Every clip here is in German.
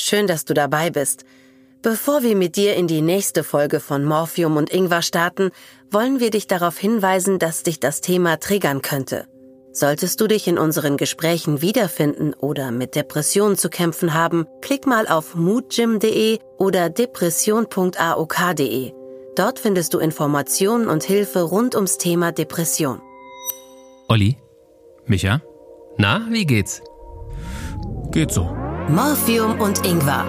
schön, dass du dabei bist. Bevor wir mit dir in die nächste Folge von Morphium und Ingwer starten, wollen wir dich darauf hinweisen, dass dich das Thema triggern könnte. Solltest du dich in unseren Gesprächen wiederfinden oder mit Depressionen zu kämpfen haben, klick mal auf moodgym.de oder depression.aok.de. Dort findest du Informationen und Hilfe rund ums Thema Depression. Olli? Micha? Na, wie geht's? Geht so. Morphium und Ingwer.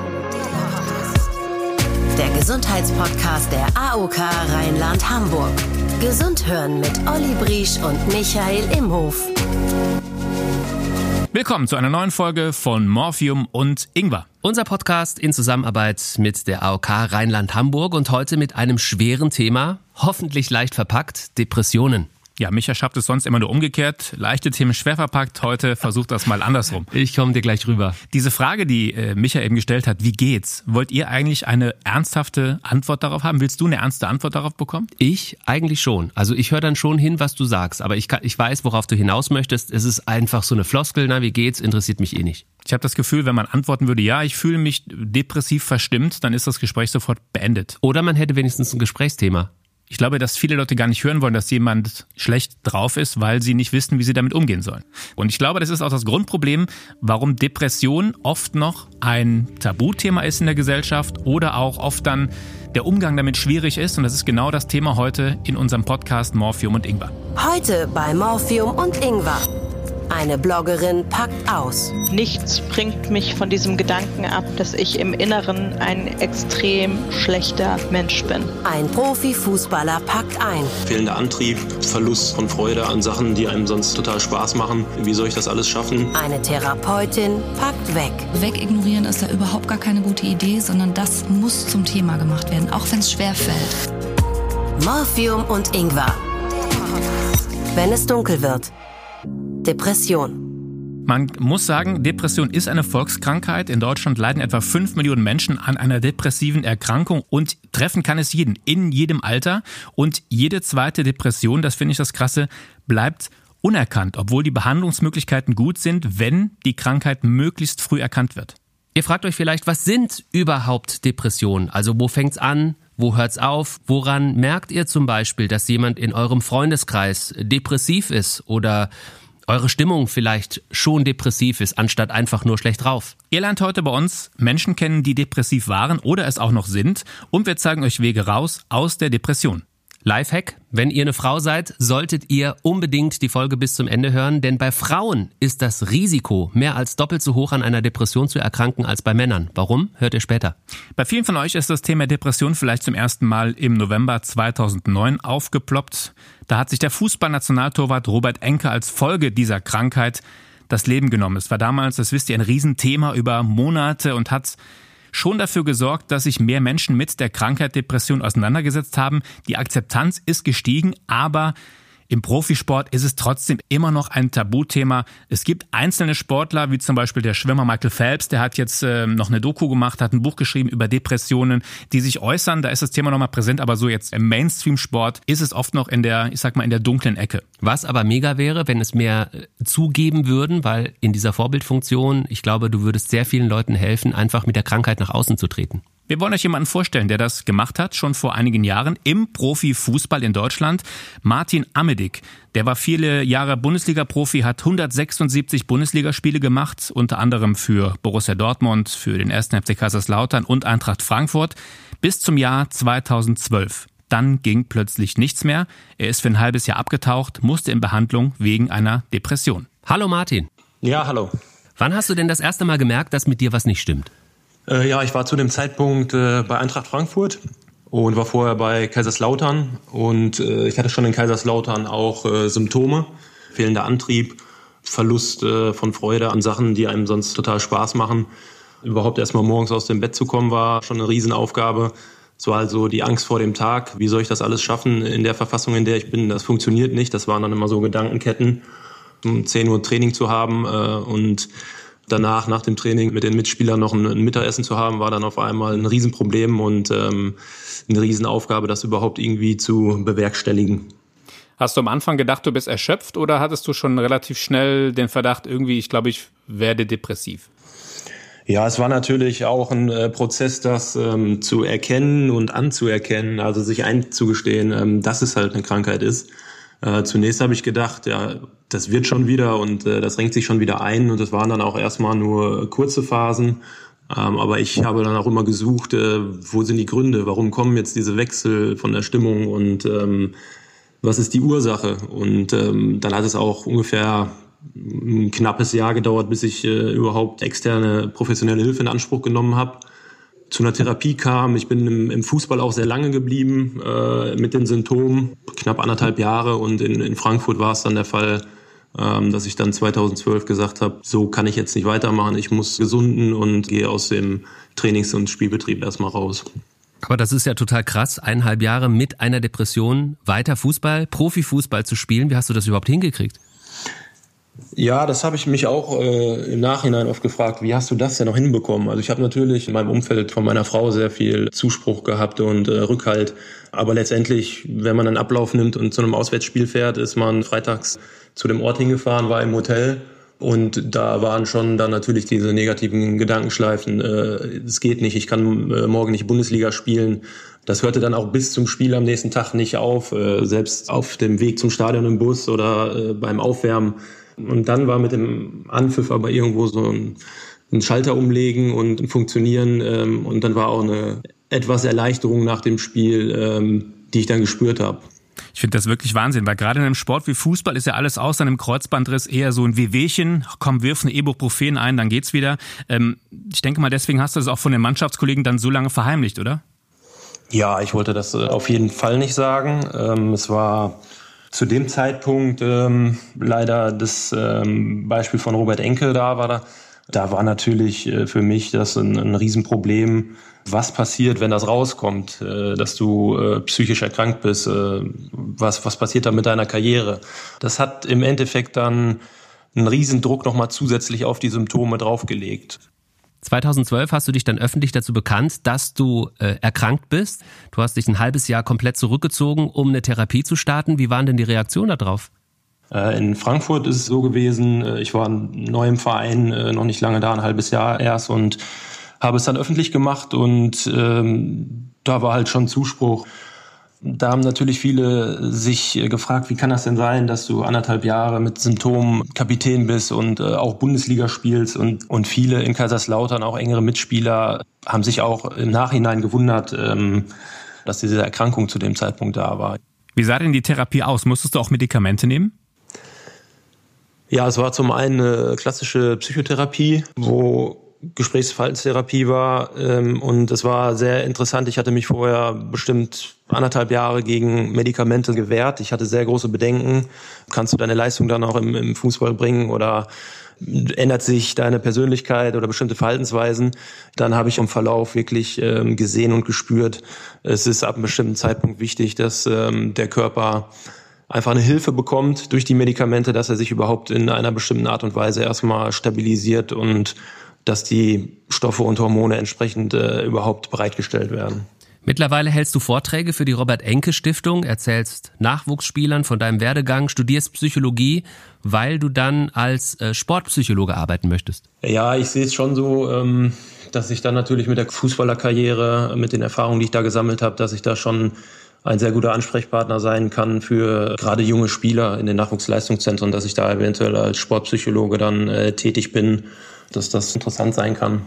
Der Gesundheitspodcast der AOK Rheinland-Hamburg. Gesund hören mit Olli Briesch und Michael Imhof. Willkommen zu einer neuen Folge von Morphium und Ingwer. Unser Podcast in Zusammenarbeit mit der AOK Rheinland-Hamburg und heute mit einem schweren Thema, hoffentlich leicht verpackt, Depressionen. Ja, Micha schafft es sonst immer nur umgekehrt. Leichte Themen schwer verpackt. Heute versucht das mal andersrum. Ich komme dir gleich rüber. Diese Frage, die äh, Micha eben gestellt hat, wie geht's? Wollt ihr eigentlich eine ernsthafte Antwort darauf haben? Willst du eine ernste Antwort darauf bekommen? Ich eigentlich schon. Also ich höre dann schon hin, was du sagst. Aber ich, kann, ich weiß, worauf du hinaus möchtest. Es ist einfach so eine Floskel. Na, wie geht's? Interessiert mich eh nicht. Ich habe das Gefühl, wenn man antworten würde, ja, ich fühle mich depressiv verstimmt, dann ist das Gespräch sofort beendet. Oder man hätte wenigstens ein Gesprächsthema. Ich glaube, dass viele Leute gar nicht hören wollen, dass jemand schlecht drauf ist, weil sie nicht wissen, wie sie damit umgehen sollen. Und ich glaube, das ist auch das Grundproblem, warum Depression oft noch ein Tabuthema ist in der Gesellschaft oder auch oft dann der Umgang damit schwierig ist. Und das ist genau das Thema heute in unserem Podcast Morphium und Ingwer. Heute bei Morphium und Ingwer. Eine Bloggerin packt aus. Nichts bringt mich von diesem Gedanken ab, dass ich im Inneren ein extrem schlechter Mensch bin. Ein Profifußballer packt ein. Fehlender Antrieb, Verlust von Freude an Sachen, die einem sonst total Spaß machen. Wie soll ich das alles schaffen? Eine Therapeutin packt weg. Wegignorieren ist da überhaupt gar keine gute Idee, sondern das muss zum Thema gemacht werden, auch wenn es schwer fällt. Morphium und Ingwer. Wenn es dunkel wird. Depression. Man muss sagen, Depression ist eine Volkskrankheit. In Deutschland leiden etwa 5 Millionen Menschen an einer depressiven Erkrankung und treffen kann es jeden, in jedem Alter. Und jede zweite Depression, das finde ich das Krasse, bleibt unerkannt, obwohl die Behandlungsmöglichkeiten gut sind, wenn die Krankheit möglichst früh erkannt wird. Ihr fragt euch vielleicht, was sind überhaupt Depressionen? Also wo fängt's an? Wo hört's auf? Woran merkt ihr zum Beispiel, dass jemand in eurem Freundeskreis depressiv ist oder eure Stimmung vielleicht schon depressiv ist, anstatt einfach nur schlecht drauf. Ihr lernt heute bei uns Menschen kennen, die depressiv waren oder es auch noch sind und wir zeigen euch Wege raus aus der Depression. Lifehack, wenn ihr eine Frau seid, solltet ihr unbedingt die Folge bis zum Ende hören, denn bei Frauen ist das Risiko mehr als doppelt so hoch an einer Depression zu erkranken als bei Männern. Warum? Hört ihr später. Bei vielen von euch ist das Thema Depression vielleicht zum ersten Mal im November 2009 aufgeploppt. Da hat sich der Fußballnationaltorwart Robert Enke als Folge dieser Krankheit das Leben genommen. Es war damals, das wisst ihr, ein Riesenthema über Monate und hat schon dafür gesorgt, dass sich mehr Menschen mit der Krankheit Depression auseinandergesetzt haben. Die Akzeptanz ist gestiegen, aber im Profisport ist es trotzdem immer noch ein Tabuthema. Es gibt einzelne Sportler, wie zum Beispiel der Schwimmer Michael Phelps, der hat jetzt äh, noch eine Doku gemacht, hat ein Buch geschrieben über Depressionen, die sich äußern. Da ist das Thema nochmal präsent, aber so jetzt im Mainstream-Sport ist es oft noch in der, ich sag mal, in der dunklen Ecke. Was aber mega wäre, wenn es mehr äh, zugeben würden, weil in dieser Vorbildfunktion, ich glaube, du würdest sehr vielen Leuten helfen, einfach mit der Krankheit nach außen zu treten. Wir wollen euch jemanden vorstellen, der das gemacht hat, schon vor einigen Jahren im Profifußball in Deutschland. Martin Amedig. Der war viele Jahre Bundesliga-Profi, hat 176 Bundesligaspiele gemacht, unter anderem für Borussia Dortmund, für den 1. FC Kaiserslautern und Eintracht Frankfurt, bis zum Jahr 2012. Dann ging plötzlich nichts mehr. Er ist für ein halbes Jahr abgetaucht, musste in Behandlung wegen einer Depression. Hallo Martin. Ja, hallo. Wann hast du denn das erste Mal gemerkt, dass mit dir was nicht stimmt? Äh, ja, ich war zu dem Zeitpunkt äh, bei Eintracht Frankfurt und war vorher bei Kaiserslautern und äh, ich hatte schon in Kaiserslautern auch äh, Symptome, fehlender Antrieb, Verlust äh, von Freude an Sachen, die einem sonst total Spaß machen. Überhaupt erstmal morgens aus dem Bett zu kommen, war schon eine Riesenaufgabe. So also die Angst vor dem Tag, wie soll ich das alles schaffen in der Verfassung, in der ich bin, das funktioniert nicht. Das waren dann immer so Gedankenketten, um 10 Uhr Training zu haben äh, und danach, nach dem Training mit den Mitspielern noch ein, ein Mittagessen zu haben, war dann auf einmal ein Riesenproblem und ähm, eine Riesenaufgabe, das überhaupt irgendwie zu bewerkstelligen. Hast du am Anfang gedacht, du bist erschöpft oder hattest du schon relativ schnell den Verdacht, irgendwie, ich glaube, ich werde depressiv? Ja, es war natürlich auch ein äh, Prozess, das ähm, zu erkennen und anzuerkennen, also sich einzugestehen, ähm, dass es halt eine Krankheit ist. Äh, zunächst habe ich gedacht, ja, das wird schon wieder und äh, das renkt sich schon wieder ein und es waren dann auch erstmal nur kurze Phasen. Ähm, aber ich habe dann auch immer gesucht, äh, wo sind die Gründe, warum kommen jetzt diese Wechsel von der Stimmung und ähm, was ist die Ursache? Und ähm, dann hat es auch ungefähr ein knappes Jahr gedauert, bis ich äh, überhaupt externe professionelle Hilfe in Anspruch genommen habe zu einer Therapie kam. Ich bin im, im Fußball auch sehr lange geblieben äh, mit den Symptomen, knapp anderthalb Jahre. Und in, in Frankfurt war es dann der Fall, ähm, dass ich dann 2012 gesagt habe, so kann ich jetzt nicht weitermachen. Ich muss gesunden und gehe aus dem Trainings- und Spielbetrieb erstmal raus. Aber das ist ja total krass, eineinhalb Jahre mit einer Depression weiter Fußball, Profifußball zu spielen. Wie hast du das überhaupt hingekriegt? Ja, das habe ich mich auch äh, im Nachhinein oft gefragt, wie hast du das denn noch hinbekommen? Also ich habe natürlich in meinem Umfeld von meiner Frau sehr viel Zuspruch gehabt und äh, Rückhalt. Aber letztendlich, wenn man einen Ablauf nimmt und zu einem Auswärtsspiel fährt, ist man freitags zu dem Ort hingefahren, war im Hotel. Und da waren schon dann natürlich diese negativen Gedankenschleifen. Äh, es geht nicht, ich kann äh, morgen nicht Bundesliga spielen. Das hörte dann auch bis zum Spiel am nächsten Tag nicht auf. Äh, selbst auf dem Weg zum Stadion im Bus oder äh, beim Aufwärmen und dann war mit dem Anpfiff aber irgendwo so ein, ein Schalter umlegen und ein Funktionieren. Ähm, und dann war auch eine etwas Erleichterung nach dem Spiel, ähm, die ich dann gespürt habe. Ich finde das wirklich Wahnsinn, weil gerade in einem Sport wie Fußball ist ja alles außer einem Kreuzbandriss eher so ein Wehwehchen. Komm, wirf ein Ibuprofen ein, dann geht's wieder. Ähm, ich denke mal, deswegen hast du das auch von den Mannschaftskollegen dann so lange verheimlicht, oder? Ja, ich wollte das äh, auf jeden Fall nicht sagen. Ähm, es war zu dem Zeitpunkt ähm, leider das ähm, Beispiel von Robert Enke da war. Da, da war natürlich äh, für mich das ein, ein Riesenproblem, was passiert, wenn das rauskommt, äh, dass du äh, psychisch erkrankt bist, äh, was, was passiert da mit deiner Karriere. Das hat im Endeffekt dann einen Riesendruck nochmal zusätzlich auf die Symptome draufgelegt. 2012 hast du dich dann öffentlich dazu bekannt, dass du äh, erkrankt bist. Du hast dich ein halbes Jahr komplett zurückgezogen, um eine Therapie zu starten. Wie waren denn die Reaktionen darauf? Äh, in Frankfurt ist es so gewesen, äh, ich war neu im Verein, äh, noch nicht lange da, ein halbes Jahr erst und habe es dann öffentlich gemacht und ähm, da war halt schon Zuspruch. Da haben natürlich viele sich äh, gefragt, wie kann das denn sein, dass du anderthalb Jahre mit Symptomen Kapitän bist und äh, auch Bundesliga spielst und, und viele in Kaiserslautern, auch engere Mitspieler, haben sich auch im Nachhinein gewundert, ähm, dass diese Erkrankung zu dem Zeitpunkt da war. Wie sah denn die Therapie aus? Musstest du auch Medikamente nehmen? Ja, es war zum einen eine klassische Psychotherapie, wo Gesprächsverhaltenstherapie war ähm, und es war sehr interessant. Ich hatte mich vorher bestimmt anderthalb Jahre gegen Medikamente gewehrt. Ich hatte sehr große Bedenken. Kannst du deine Leistung dann auch im, im Fußball bringen oder ändert sich deine Persönlichkeit oder bestimmte Verhaltensweisen, dann habe ich im Verlauf wirklich ähm, gesehen und gespürt, es ist ab einem bestimmten Zeitpunkt wichtig, dass ähm, der Körper einfach eine Hilfe bekommt durch die Medikamente, dass er sich überhaupt in einer bestimmten Art und Weise erstmal stabilisiert und dass die Stoffe und Hormone entsprechend äh, überhaupt bereitgestellt werden. Mittlerweile hältst du Vorträge für die Robert Enke Stiftung, erzählst Nachwuchsspielern von deinem Werdegang, studierst Psychologie, weil du dann als äh, Sportpsychologe arbeiten möchtest. Ja, ich sehe es schon so, ähm, dass ich dann natürlich mit der Fußballerkarriere, mit den Erfahrungen, die ich da gesammelt habe, dass ich da schon ein sehr guter Ansprechpartner sein kann für gerade junge Spieler in den Nachwuchsleistungszentren, dass ich da eventuell als Sportpsychologe dann äh, tätig bin dass das interessant sein kann.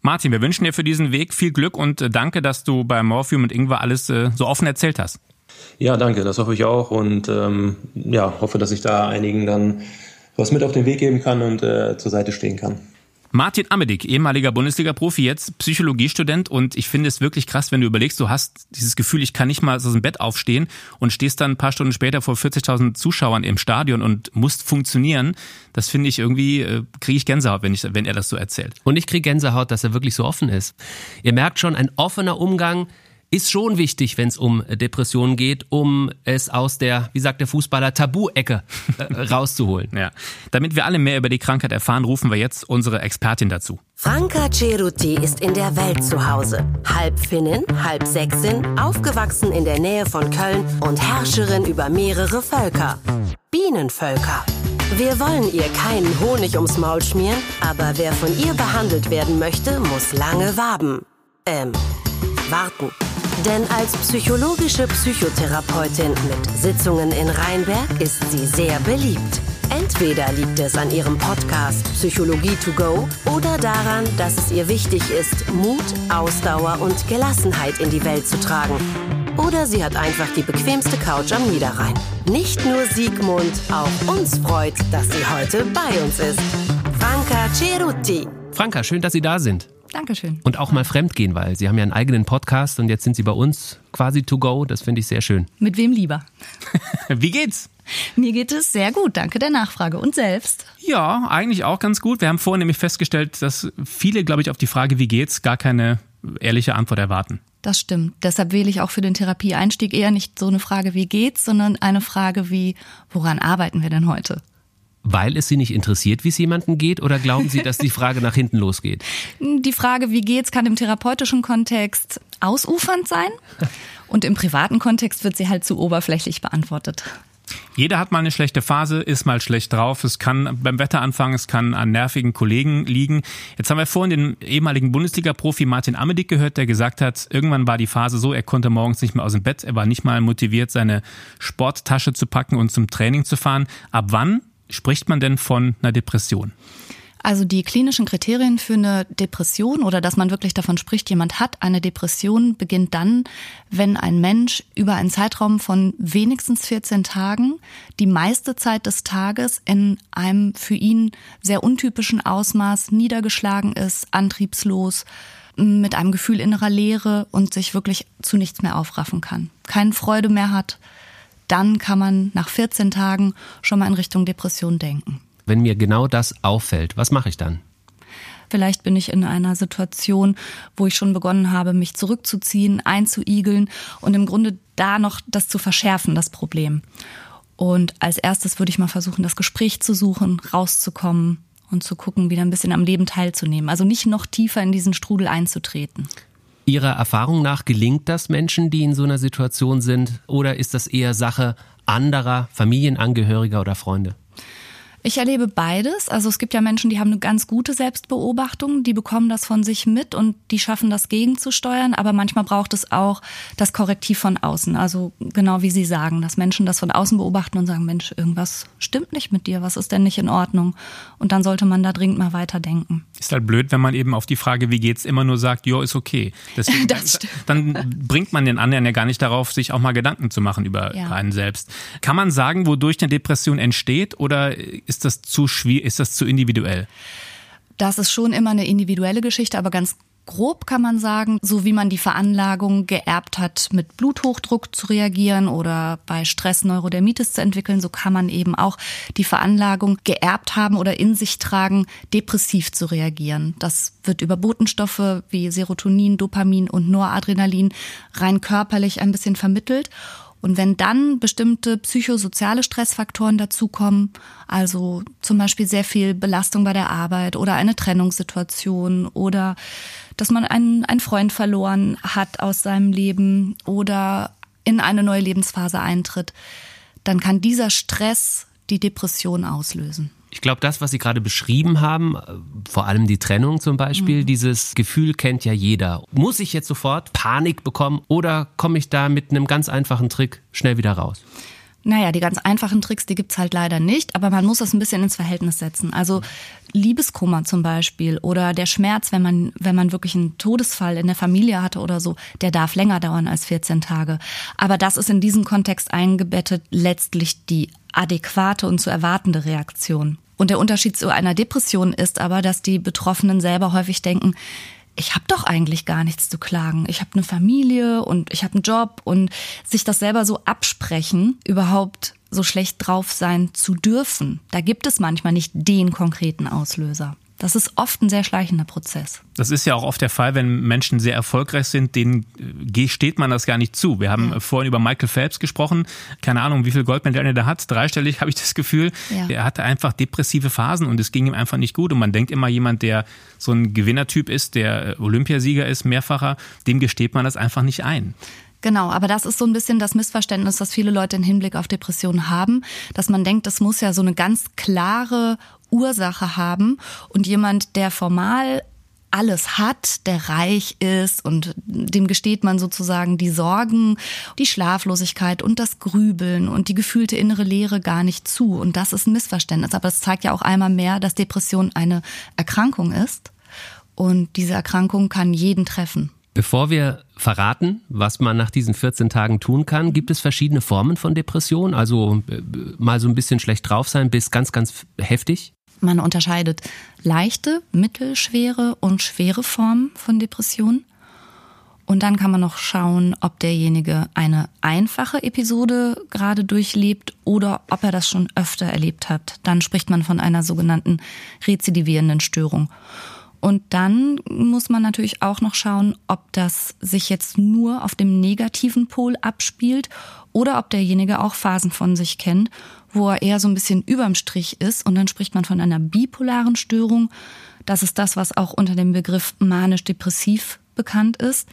Martin, wir wünschen dir für diesen Weg viel Glück und äh, danke, dass du bei Morphium und Ingwer alles äh, so offen erzählt hast. Ja, danke, das hoffe ich auch und ähm, ja, hoffe, dass ich da einigen dann was mit auf den Weg geben kann und äh, zur Seite stehen kann. Martin Amedik, ehemaliger Bundesliga-Profi, jetzt Psychologiestudent und ich finde es wirklich krass, wenn du überlegst, du hast dieses Gefühl, ich kann nicht mal aus dem Bett aufstehen und stehst dann ein paar Stunden später vor 40.000 Zuschauern im Stadion und musst funktionieren. Das finde ich irgendwie, äh, kriege ich Gänsehaut, wenn, ich, wenn er das so erzählt. Und ich kriege Gänsehaut, dass er wirklich so offen ist. Ihr merkt schon, ein offener Umgang ist schon wichtig, wenn es um Depressionen geht, um es aus der, wie sagt der Fußballer, Tabu-Ecke äh, rauszuholen. Ja. Damit wir alle mehr über die Krankheit erfahren, rufen wir jetzt unsere Expertin dazu. Franka Ceruti ist in der Welt zu Hause. Halb Finnin, halb Sächsin, aufgewachsen in der Nähe von Köln und Herrscherin über mehrere Völker. Bienenvölker. Wir wollen ihr keinen Honig ums Maul schmieren, aber wer von ihr behandelt werden möchte, muss lange waben. Ähm, warten. Denn als psychologische Psychotherapeutin mit Sitzungen in Rheinberg ist sie sehr beliebt. Entweder liegt es an ihrem Podcast Psychologie to go oder daran, dass es ihr wichtig ist, Mut, Ausdauer und Gelassenheit in die Welt zu tragen. Oder sie hat einfach die bequemste Couch am Niederrhein. Nicht nur Siegmund, auch uns freut, dass sie heute bei uns ist. Franca Cerutti. Franka, schön, dass Sie da sind. Dankeschön. Und auch mal fremdgehen, weil Sie haben ja einen eigenen Podcast und jetzt sind Sie bei uns quasi to go. Das finde ich sehr schön. Mit wem lieber? Wie geht's? Mir geht es sehr gut, danke der Nachfrage. Und selbst? Ja, eigentlich auch ganz gut. Wir haben vorhin nämlich festgestellt, dass viele, glaube ich, auf die Frage, wie geht's, gar keine ehrliche Antwort erwarten. Das stimmt. Deshalb wähle ich auch für den Therapieeinstieg eher nicht so eine Frage, wie geht's, sondern eine Frage wie, woran arbeiten wir denn heute? Weil es Sie nicht interessiert, wie es jemandem geht, oder glauben Sie, dass die Frage nach hinten losgeht? Die Frage, wie geht's, kann im therapeutischen Kontext ausufernd sein. Und im privaten Kontext wird sie halt zu oberflächlich beantwortet. Jeder hat mal eine schlechte Phase, ist mal schlecht drauf. Es kann beim Wetter anfangen, es kann an nervigen Kollegen liegen. Jetzt haben wir vorhin den ehemaligen Bundesliga-Profi Martin Amedick gehört, der gesagt hat, irgendwann war die Phase so, er konnte morgens nicht mehr aus dem Bett, er war nicht mal motiviert, seine Sporttasche zu packen und zum Training zu fahren. Ab wann spricht man denn von einer Depression? Also die klinischen Kriterien für eine Depression oder dass man wirklich davon spricht, jemand hat eine Depression, beginnt dann, wenn ein Mensch über einen Zeitraum von wenigstens 14 Tagen die meiste Zeit des Tages in einem für ihn sehr untypischen Ausmaß niedergeschlagen ist, antriebslos, mit einem Gefühl innerer Leere und sich wirklich zu nichts mehr aufraffen kann, keine Freude mehr hat, dann kann man nach 14 Tagen schon mal in Richtung Depression denken. Wenn mir genau das auffällt, was mache ich dann? Vielleicht bin ich in einer Situation, wo ich schon begonnen habe, mich zurückzuziehen, einzuigeln und im Grunde da noch das zu verschärfen, das Problem. Und als erstes würde ich mal versuchen, das Gespräch zu suchen, rauszukommen und zu gucken, wieder ein bisschen am Leben teilzunehmen. Also nicht noch tiefer in diesen Strudel einzutreten. Ihrer Erfahrung nach gelingt das Menschen, die in so einer Situation sind, oder ist das eher Sache anderer Familienangehöriger oder Freunde? Ich erlebe beides. Also es gibt ja Menschen, die haben eine ganz gute Selbstbeobachtung, die bekommen das von sich mit und die schaffen das gegenzusteuern. Aber manchmal braucht es auch das Korrektiv von außen. Also genau wie Sie sagen, dass Menschen das von außen beobachten und sagen, Mensch, irgendwas stimmt nicht mit dir, was ist denn nicht in Ordnung? Und dann sollte man da dringend mal weiterdenken. Ist halt blöd, wenn man eben auf die Frage, wie geht's, immer nur sagt, jo, ist okay. Deswegen, stimmt. Dann bringt man den anderen ja gar nicht darauf, sich auch mal Gedanken zu machen über Ja. einen selbst. Kann man sagen, wodurch eine Depression entsteht oder ist das zu schwierig, ist das zu individuell? Das ist schon immer eine individuelle Geschichte, aber ganz grob kann man sagen, so wie man die Veranlagung geerbt hat, mit Bluthochdruck zu reagieren oder bei Stress Neurodermitis zu entwickeln, so kann man eben auch die Veranlagung geerbt haben oder in sich tragen, depressiv zu reagieren. Das wird über Botenstoffe wie Serotonin, Dopamin und Noradrenalin rein körperlich ein bisschen vermittelt. Und wenn dann bestimmte psychosoziale Stressfaktoren dazukommen, also zum Beispiel sehr viel Belastung bei der Arbeit oder eine Trennungssituation oder dass man einen, einen Freund verloren hat aus seinem Leben oder in eine neue Lebensphase eintritt, dann kann dieser Stress die Depression auslösen. Ich glaube, das, was Sie gerade beschrieben haben, äh, vor allem die Trennung zum Beispiel, dieses Gefühl kennt ja jeder. Muss ich jetzt sofort Panik bekommen oder komme ich da mit einem ganz einfachen Trick schnell wieder raus? Naja, die ganz einfachen Tricks, die gibt's halt leider nicht, aber man muss das ein bisschen ins Verhältnis setzen. Also Liebeskummer zum Beispiel oder der Schmerz, wenn man, wenn man wirklich einen Todesfall in der Familie hatte oder so, der darf länger dauern als 14 Tage. Aber das ist in diesen Kontext eingebettet letztlich die adäquate und zu erwartende Reaktion. Und der Unterschied zu einer Depression ist aber, dass die Betroffenen selber häufig denken, ich habe doch eigentlich gar nichts zu klagen. Ich habe eine Familie und ich habe einen Job und sich das selber so absprechen, überhaupt so schlecht drauf sein zu dürfen. Da gibt es manchmal nicht den konkreten Auslöser. Das ist oft ein sehr schleichender Prozess. Das ist ja auch oft der Fall, wenn Menschen sehr erfolgreich sind, denen äh, steht man das gar nicht zu. Wir haben äh, vorhin über Michael Phelps gesprochen. Keine Ahnung, wie viel Goldmedaillen er hat. Dreistellig habe ich das Gefühl. Ja. Er hatte einfach depressive Phasen und es ging ihm einfach nicht gut. Und man denkt immer, jemand, der so ein Gewinnertyp ist, der äh, Olympiasieger ist, mehrfacher, dem gesteht man das einfach nicht ein. Genau, aber das ist so ein bisschen das Missverständnis, das viele Leute im Hinblick auf Depressionen haben, dass man denkt, das muss ja so eine ganz klare Ursache haben und jemand, der formal alles hat, der reich ist und dem gesteht man sozusagen die Sorgen, die Schlaflosigkeit und das Grübeln und die gefühlte innere Leere gar nicht zu. Und das ist ein Missverständnis. Aber es zeigt ja auch einmal mehr, dass Depression eine Erkrankung ist. Und diese Erkrankung kann jeden treffen. Bevor wir verraten, was man nach diesen 14 Tagen tun kann, gibt es verschiedene Formen von Depression. Also äh, mal so ein bisschen schlecht drauf sein bis ganz, ganz heftig. Man unterscheidet leichte, mittelschwere und schwere Formen von Depression. Und dann kann man noch schauen, ob derjenige eine einfache Episode gerade durchlebt oder ob er das schon öfter erlebt hat. Dann spricht man von einer sogenannten rezidivierenden Störung. Und dann muss man natürlich auch noch schauen, ob das sich jetzt nur auf dem negativen Pol abspielt oder ob derjenige auch Phasen von sich kennt, wo er eher so ein bisschen überm Strich ist. Und dann spricht man von einer bipolaren Störung. Das ist das, was auch unter dem Begriff manisch-depressiv bekannt ist.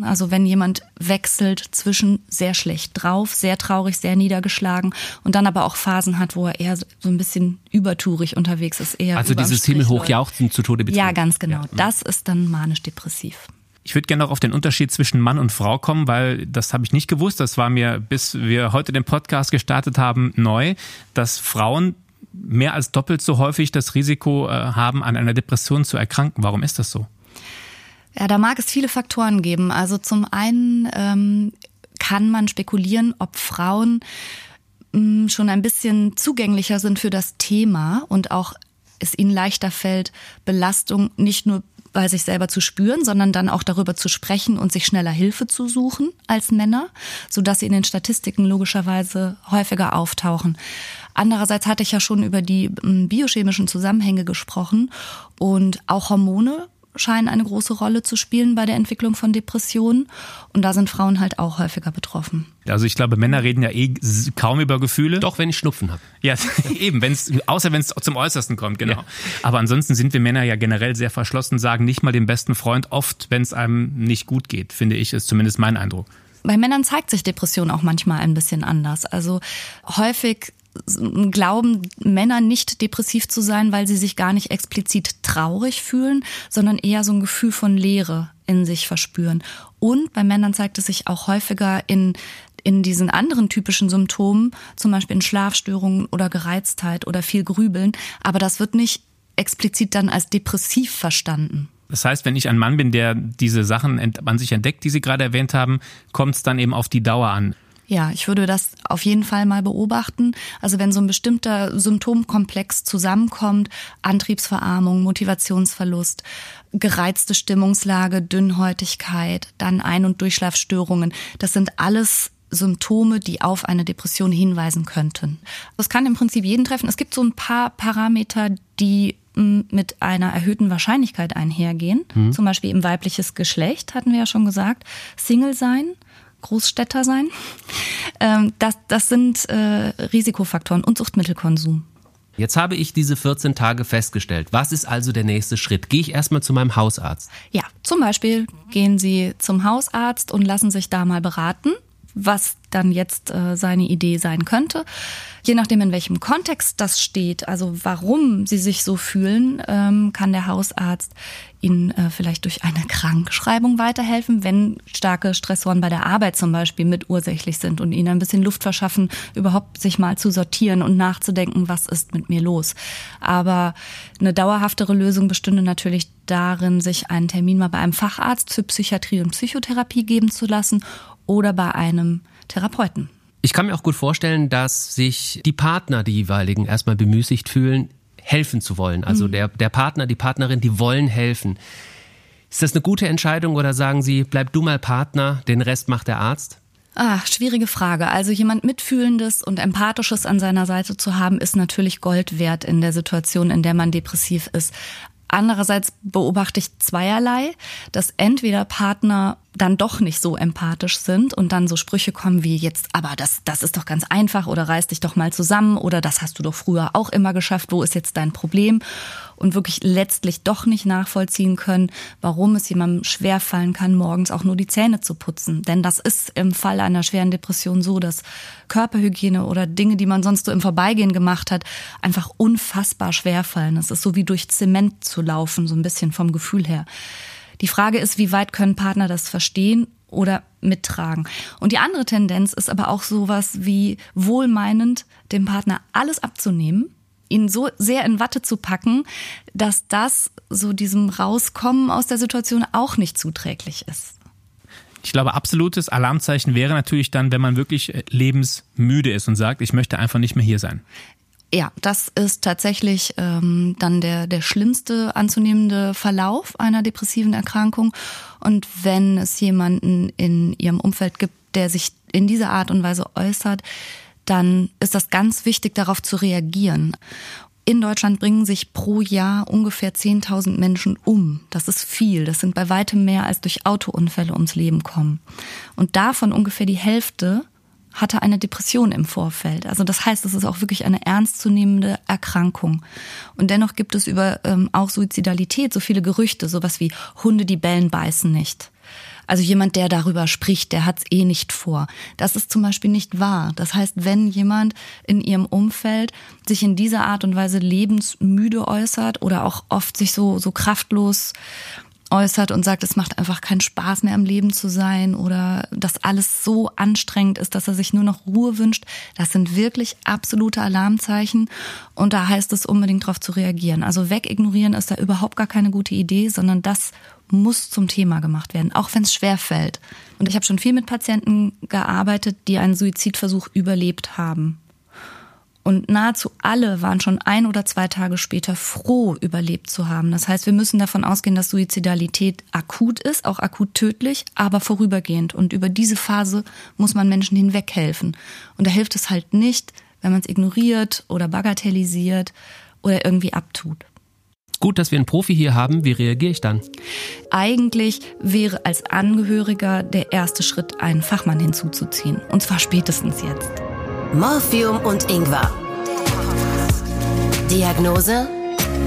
Also wenn jemand wechselt zwischen sehr schlecht drauf, sehr traurig, sehr niedergeschlagen und dann aber auch Phasen hat, wo er eher so ein bisschen übertourig unterwegs ist. Eher also dieses Himmelhochjauchzen zu Tode betrieben. Ja, ganz genau. Ja. Das ist dann manisch-depressiv. Ich würde gerne noch auf den Unterschied zwischen Mann und Frau kommen, weil das habe ich nicht gewusst. Das war mir, bis wir heute den Podcast gestartet haben, neu, dass Frauen mehr als doppelt so häufig das Risiko äh, haben, an einer Depression zu erkranken. Warum ist das so? Ja, da mag es viele Faktoren geben. Also zum einen ähm, kann man spekulieren, ob Frauen mh, mm, schon ein bisschen zugänglicher sind für das Thema und auch es ihnen leichter fällt, Belastung nicht nur bei sich selber zu spüren, sondern dann auch darüber zu sprechen und sich schneller Hilfe zu suchen als Männer, so dass sie in den Statistiken logischerweise häufiger auftauchen. Andererseits hatte ich ja schon über die mm, biochemischen Zusammenhänge gesprochen und auch Hormone scheinen eine große Rolle zu spielen bei der Entwicklung von Depressionen. Und da sind Frauen halt auch häufiger betroffen. Also ich glaube, Männer reden ja eh kaum über Gefühle. Doch, wenn ich Schnupfen habe. Ja, eben, wenn's, außer wenn es zum Äußersten kommt, genau. Ja. Aber ansonsten sind wir Männer ja generell sehr verschlossen, sagen nicht mal dem besten Freund oft, wenn es einem nicht gut geht, finde ich, ist zumindest mein Eindruck. Bei Männern zeigt sich Depression auch manchmal ein bisschen anders. Also häufig glauben Männer nicht depressiv zu sein, weil sie sich gar nicht explizit traurig fühlen, sondern eher so ein Gefühl von Leere in sich verspüren. Und bei Männern zeigt es sich auch häufiger in in diesen anderen typischen Symptomen, zum Beispiel in Schlafstörungen oder Gereiztheit oder viel Grübeln, aber das wird nicht explizit dann als depressiv verstanden. Das heißt, wenn ich ein Mann bin, der diese Sachen an sich entdeckt, die Sie gerade erwähnt haben, kommt es dann eben auf die Dauer an. Ja, ich würde das auf jeden Fall mal beobachten. Also wenn so ein bestimmter Symptomkomplex zusammenkommt, Antriebsverarmung, Motivationsverlust, gereizte Stimmungslage, Dünnhäutigkeit, dann Ein- und Durchschlafstörungen, das sind alles Symptome, die auf eine Depression hinweisen könnten. Das kann im Prinzip jeden treffen. Es gibt so ein paar Parameter, die mm, mit einer erhöhten Wahrscheinlichkeit einhergehen. Mhm. Zum Beispiel im weibliches Geschlecht, hatten wir ja schon gesagt. Single sein, Großstädter sein. Ähm, das, das sind äh, Risikofaktoren und Suchtmittelkonsum. Jetzt habe ich diese 14 Tage festgestellt. Was ist also der nächste Schritt? Gehe ich erstmal zu meinem Hausarzt? Ja, zum Beispiel gehen Sie zum Hausarzt und lassen sich da mal beraten was dann jetzt äh, seine Idee sein könnte. Je nachdem, in welchem Kontext das steht, also warum sie sich so fühlen, ähm, kann der Hausarzt ihnen äh, vielleicht durch eine Krankschreibung weiterhelfen, wenn starke Stressoren bei der Arbeit zum Beispiel mit ursächlich sind und ihnen ein bisschen Luft verschaffen, überhaupt sich mal zu sortieren und nachzudenken, was ist mit mir los. Aber eine dauerhaftere Lösung bestünde natürlich darin, sich einen Termin mal bei einem Facharzt für Psychiatrie und Psychotherapie geben zu lassen oder bei einem Therapeuten. Ich kann mir auch gut vorstellen, dass sich die Partner, die jeweiligen, erstmal bemüßigt fühlen, helfen zu wollen. Also mhm. der, der Partner, die Partnerin, die wollen helfen. Ist das eine gute Entscheidung oder sagen Sie, bleib du mal Partner, den Rest macht der Arzt? Ah, schwierige Frage. Also jemand Mitfühlendes und Empathisches an seiner Seite zu haben, ist natürlich Gold wert in der Situation, in der man depressiv ist. Andererseits beobachte ich zweierlei, dass entweder Partner dann doch nicht so empathisch sind und dann so Sprüche kommen wie jetzt, aber das, das ist doch ganz einfach oder reiß dich doch mal zusammen oder das hast du doch früher auch immer geschafft, wo ist jetzt dein Problem? Und wirklich letztlich doch nicht nachvollziehen können, warum es jemandem schwerfallen kann, morgens auch nur die Zähne zu putzen. Denn das ist im Fall einer schweren Depression so, dass Körperhygiene oder Dinge, die man sonst so im Vorbeigehen gemacht hat, einfach unfassbar schwerfallen. Es ist so wie durch Zement zu laufen, so ein bisschen vom Gefühl her. Die Frage ist, wie weit können Partner das verstehen oder mittragen. Und die andere Tendenz ist aber auch sowas wie wohlmeinend dem Partner alles abzunehmen, ihn so sehr in Watte zu packen, dass das so diesem Rauskommen aus der Situation auch nicht zuträglich ist. Ich glaube, absolutes Alarmzeichen wäre natürlich dann, wenn man wirklich äh, lebensmüde ist und sagt, ich möchte einfach nicht mehr hier sein. Ja, das ist tatsächlich ähm, dann der, der schlimmste anzunehmende Verlauf einer depressiven Erkrankung. Und wenn es jemanden in ihrem Umfeld gibt, der sich in dieser Art und Weise äußert, dann ist das ganz wichtig, darauf zu reagieren. In Deutschland bringen sich pro Jahr ungefähr 10.000 Menschen um. Das ist viel. Das sind bei weitem mehr als durch Autounfälle ums Leben kommen. Und davon ungefähr die Hälfte hatte eine Depression im Vorfeld. Also das heißt, es ist auch wirklich eine ernstzunehmende Erkrankung. Und dennoch gibt es über ähm, auch Suizidalität so viele Gerüchte, sowas wie Hunde, die bellen, beißen nicht. Also jemand, der darüber spricht, der hat es eh nicht vor. Das ist zum Beispiel nicht wahr. Das heißt, wenn jemand in ihrem Umfeld sich in dieser Art und Weise lebensmüde äußert oder auch oft sich so, so kraftlos äußert und sagt, es macht einfach keinen Spaß mehr am Leben zu sein oder dass alles so anstrengend ist, dass er sich nur noch Ruhe wünscht. Das sind wirklich absolute Alarmzeichen und da heißt es unbedingt darauf zu reagieren. Also wegignorieren ist da überhaupt gar keine gute Idee, sondern das muss zum Thema gemacht werden, auch wenn es schwer fällt. Und ich habe schon viel mit Patienten gearbeitet, die einen Suizidversuch überlebt haben. Und nahezu alle waren schon ein oder zwei Tage später froh, überlebt zu haben. Das heißt, wir müssen davon ausgehen, dass Suizidalität akut ist, auch akut tödlich, aber vorübergehend. Und über diese Phase muss man Menschen hinweghelfen. Und da hilft es halt nicht, wenn man es ignoriert oder bagatellisiert oder irgendwie abtut. Gut, dass wir einen Profi hier haben. Wie reagiere ich dann? Eigentlich wäre als Angehöriger der erste Schritt, einen Fachmann hinzuzuziehen. Und zwar spätestens jetzt. Morphium und Ingwer. Diagnose?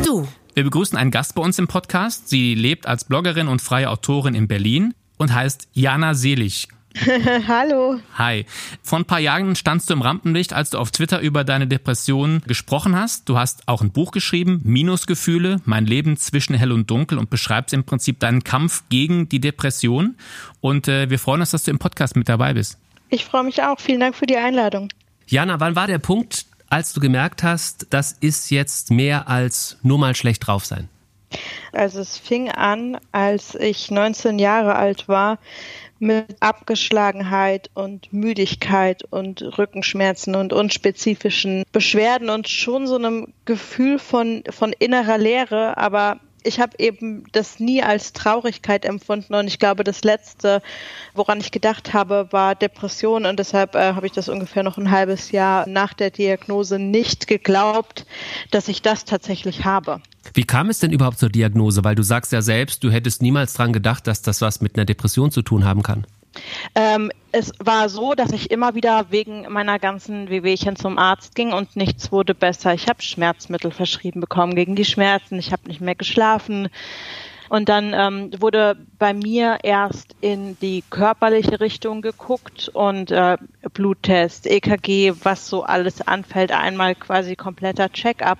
Du. Wir begrüßen einen Gast bei uns im Podcast. Sie lebt als Bloggerin und freie Autorin in Berlin und heißt Jana Selig. Hallo. Hi. Vor ein paar Jahren standst du im Rampenlicht, als du auf Twitter über deine Depression gesprochen hast. Du hast auch ein Buch geschrieben, Minusgefühle, mein Leben zwischen hell und dunkel und beschreibst im Prinzip deinen Kampf gegen die Depression. Und äh, wir freuen uns, dass du im Podcast mit dabei bist. Ich freue mich auch. Vielen Dank für die Einladung. Jana, wann war der Punkt, als du gemerkt hast, das ist jetzt mehr als nur mal schlecht drauf sein? Also es fing an, als ich 19 Jahre alt war, mit Abgeschlagenheit und Müdigkeit und Rückenschmerzen und unspezifischen Beschwerden und schon so einem Gefühl von, von innerer Leere, aber ich habe eben das nie als Traurigkeit empfunden und ich glaube, das Letzte, woran ich gedacht habe, war Depression und deshalb äh, habe ich das ungefähr noch ein halbes Jahr nach der Diagnose nicht geglaubt, dass ich das tatsächlich habe. Wie kam es denn überhaupt zur Diagnose? Weil du sagst ja selbst, du hättest niemals dran gedacht, dass das was mit einer Depression zu tun haben kann. Ähm, es war so, dass ich immer wieder wegen meiner ganzen Wehwehchen zum Arzt ging und nichts wurde besser. Ich habe Schmerzmittel verschrieben bekommen gegen die Schmerzen. Ich habe nicht mehr geschlafen. Und dann ähm, wurde bei mir erst in die körperliche Richtung geguckt und äh, Bluttest, EKG, was so alles anfällt, einmal quasi kompletter Check-up.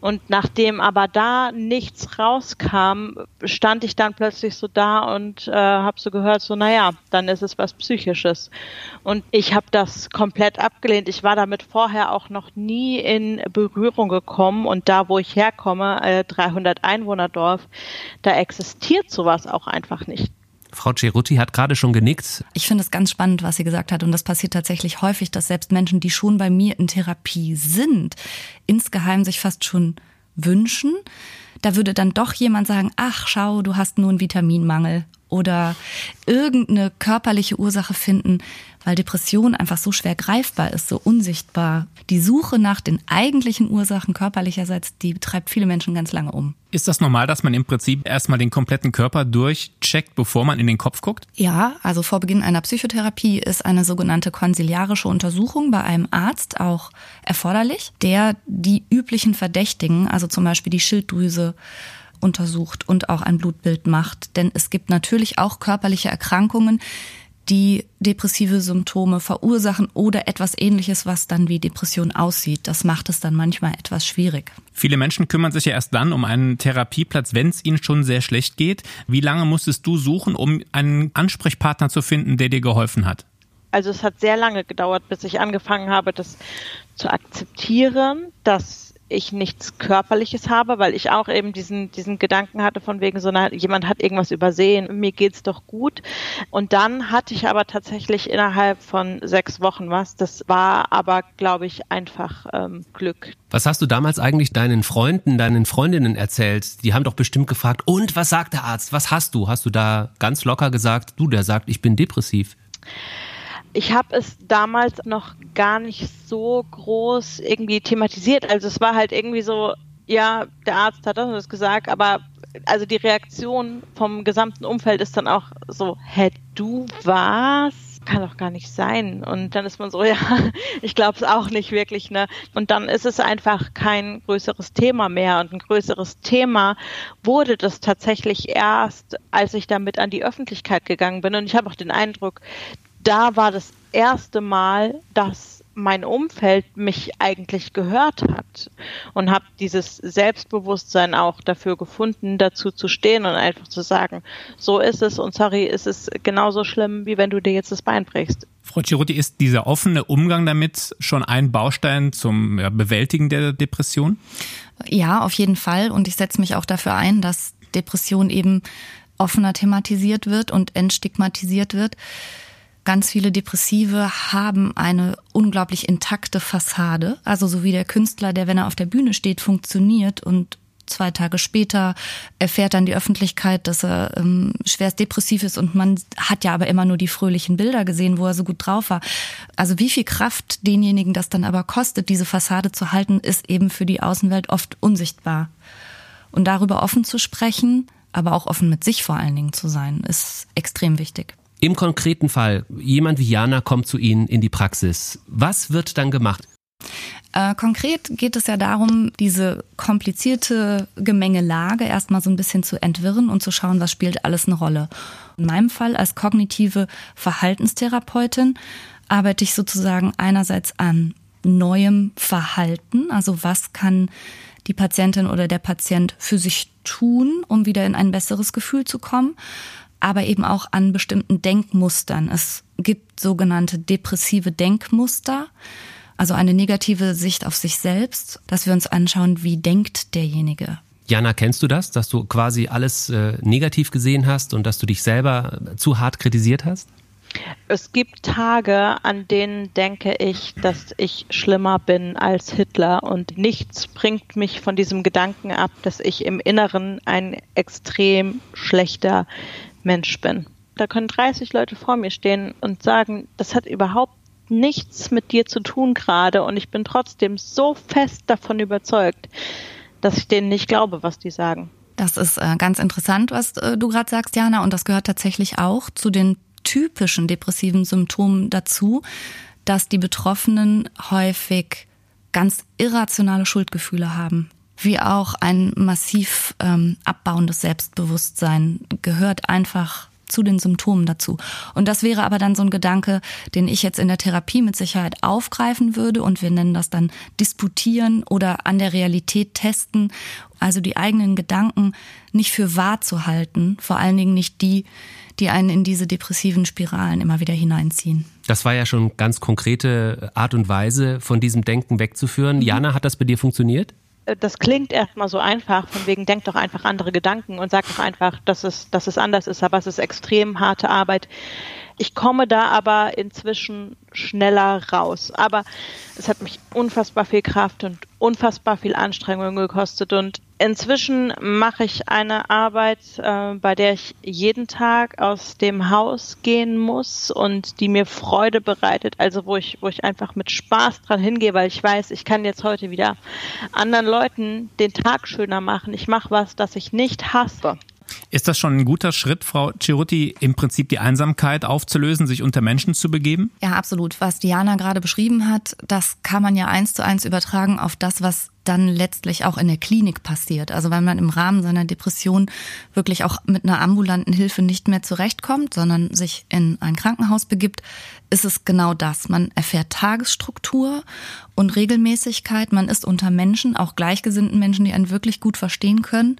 Und nachdem aber da nichts rauskam, stand ich dann plötzlich so da und äh, habe so gehört, so naja, dann ist es was Psychisches. Und ich habe das komplett abgelehnt. Ich war damit vorher auch noch nie in Berührung gekommen. Und da, wo ich herkomme, äh, 300 Einwohnerdorf, da existiert sowas auch einfach nicht. Frau Cerutti hat gerade schon genickt. Ich finde es ganz spannend, was sie gesagt hat. Und das passiert tatsächlich häufig, dass selbst Menschen, die schon bei mir in Therapie sind, insgeheim sich fast schon wünschen. Da würde dann doch jemand sagen, ach schau, du hast nur einen Vitaminmangel oder irgendeine körperliche Ursache finden, weil Depression einfach so schwer greifbar ist, so unsichtbar. Die Suche nach den eigentlichen Ursachen körperlicherseits, die treibt viele Menschen ganz lange um. Ist das normal, dass man im Prinzip erstmal den kompletten Körper durchcheckt, bevor man in den Kopf guckt? Ja, also vor Beginn einer Psychotherapie ist eine sogenannte konsiliarische Untersuchung bei einem Arzt auch erforderlich, der die üblichen Verdächtigen, also zum Beispiel die Schilddrüse, untersucht und auch ein Blutbild macht. Denn es gibt natürlich auch körperliche Erkrankungen, die depressive Symptome verursachen oder etwas ähnliches, was dann wie Depression aussieht. Das macht es dann manchmal etwas schwierig. Viele Menschen kümmern sich ja erst dann um einen Therapieplatz, wenn es ihnen schon sehr schlecht geht. Wie lange musstest du suchen, um einen Ansprechpartner zu finden, der dir geholfen hat? Also es hat sehr lange gedauert, bis ich angefangen habe, das zu akzeptieren, dass ich nichts Körperliches habe, weil ich auch eben diesen, diesen Gedanken hatte von wegen so, na, jemand hat irgendwas übersehen, mir geht's doch gut. Und dann hatte ich aber tatsächlich innerhalb von sechs Wochen was. Das war aber, glaube ich, einfach ähm, Glück. Was hast du damals eigentlich deinen Freunden, deinen Freundinnen erzählt? Die haben doch bestimmt gefragt, und was sagt der Arzt? Was hast du? Hast du da ganz locker gesagt, du, der sagt, ich bin depressiv? Ich habe es damals noch gar nicht so groß irgendwie thematisiert. Also es war halt irgendwie so, ja, der Arzt hat das und das gesagt, aber also die Reaktion vom gesamten Umfeld ist dann auch so, hä, du was? Kann doch gar nicht sein. Und dann ist man so, ja, ich glaube es auch nicht wirklich, ne? Und dann ist es einfach kein größeres Thema mehr. Und ein größeres Thema wurde das tatsächlich erst, als ich damit an die Öffentlichkeit gegangen bin. Und ich habe auch den Eindruck, da war das erste Mal, dass mein Umfeld mich eigentlich gehört hat und habe dieses Selbstbewusstsein auch dafür gefunden, dazu zu stehen und einfach zu sagen, so ist es und sorry, ist es genauso schlimm, wie wenn du dir jetzt das Bein brichst. Frau Ciruti, ist dieser offene Umgang damit schon ein Baustein zum Bewältigen der Depression? Ja, auf jeden Fall. Und ich setze mich auch dafür ein, dass Depression eben offener thematisiert wird und entstigmatisiert wird. Ganz viele Depressive haben eine unglaublich intakte Fassade. Also so wie der Künstler, der, wenn er auf der Bühne steht, funktioniert und zwei Tage später erfährt dann die Öffentlichkeit, dass er ähm, schwerst depressiv ist und man hat ja aber immer nur die fröhlichen Bilder gesehen, wo er so gut drauf war. Also wie viel Kraft denjenigen das dann aber kostet, diese Fassade zu halten, ist eben für die Außenwelt oft unsichtbar. Und darüber offen zu sprechen, aber auch offen mit sich vor allen Dingen zu sein, ist extrem wichtig. Im konkreten Fall, jemand wie Jana kommt zu Ihnen in die Praxis. Was wird dann gemacht? Äh, konkret geht es ja darum, diese komplizierte Gemengelage erstmal so ein bisschen zu entwirren und zu schauen, was spielt alles eine Rolle. In meinem Fall als kognitive Verhaltenstherapeutin arbeite ich sozusagen einerseits an neuem Verhalten, also was kann die Patientin oder der Patient für sich tun, um wieder in ein besseres Gefühl zu kommen aber eben auch an bestimmten Denkmustern. Es gibt sogenannte depressive Denkmuster, also eine negative Sicht auf sich selbst, dass wir uns anschauen, wie denkt derjenige. Jana, kennst du das, dass du quasi alles äh, negativ gesehen hast und dass du dich selber zu hart kritisiert hast? Es gibt Tage, an denen denke ich, dass ich schlimmer bin als Hitler und nichts bringt mich von diesem Gedanken ab, dass ich im Inneren ein extrem schlechter Mensch bin. Da können 30 Leute vor mir stehen und sagen, das hat überhaupt nichts mit dir zu tun gerade und ich bin trotzdem so fest davon überzeugt, dass ich denen nicht glaube, was die sagen. Das ist äh, ganz interessant, was äh, du gerade sagst, Jana, und das gehört tatsächlich auch zu den typischen depressiven Symptomen dazu, dass die Betroffenen häufig ganz irrationale Schuldgefühle haben wie auch ein massiv ähm, abbauendes Selbstbewusstsein gehört einfach zu den Symptomen dazu. Und das wäre aber dann so ein Gedanke, den ich jetzt in der Therapie mit Sicherheit aufgreifen würde und wir nennen das dann disputieren oder an der Realität testen. Also die eigenen Gedanken nicht für wahr zu halten, vor allen Dingen nicht die, die einen in diese depressiven Spiralen immer wieder hineinziehen. Das war ja schon ganz konkrete Art und Weise, von diesem Denken wegzuführen. Mhm. Jana, hat das bei dir funktioniert? Äh, das klingt erstmal so einfach, von wegen, denk doch einfach andere Gedanken und sag doch einfach, dass es, dass es anders ist, aber es ist extrem harte Arbeit. Ich komme da aber inzwischen schneller raus. Aber es hat mich unfassbar viel Kraft und unfassbar viel Anstrengung gekostet und Inzwischen mache ich eine Arbeit, äh, bei der ich jeden Tag aus dem Haus gehen muss und die mir Freude bereitet, also wo ich, wo ich einfach mit Spaß dran hingehe, weil ich weiß, ich kann jetzt heute wieder anderen Leuten den Tag schöner machen. Ich mache was, das ich nicht hasse. Ist das schon ein guter Schritt, Frau Cerutti, im Prinzip die Einsamkeit aufzulösen, sich unter Menschen zu begeben? Ja, absolut. Was Diana gerade beschrieben hat, das kann man ja eins zu eins übertragen auf das, was dann letztlich auch in der Klinik passiert. Also wenn man im Rahmen seiner Depression wirklich auch mit einer ambulanten Hilfe nicht mehr zurechtkommt, sondern sich in ein Krankenhaus begibt, ist es genau das. Man erfährt Tagesstruktur und Regelmäßigkeit. Man ist unter Menschen, auch gleichgesinnten Menschen, die einen wirklich gut verstehen können.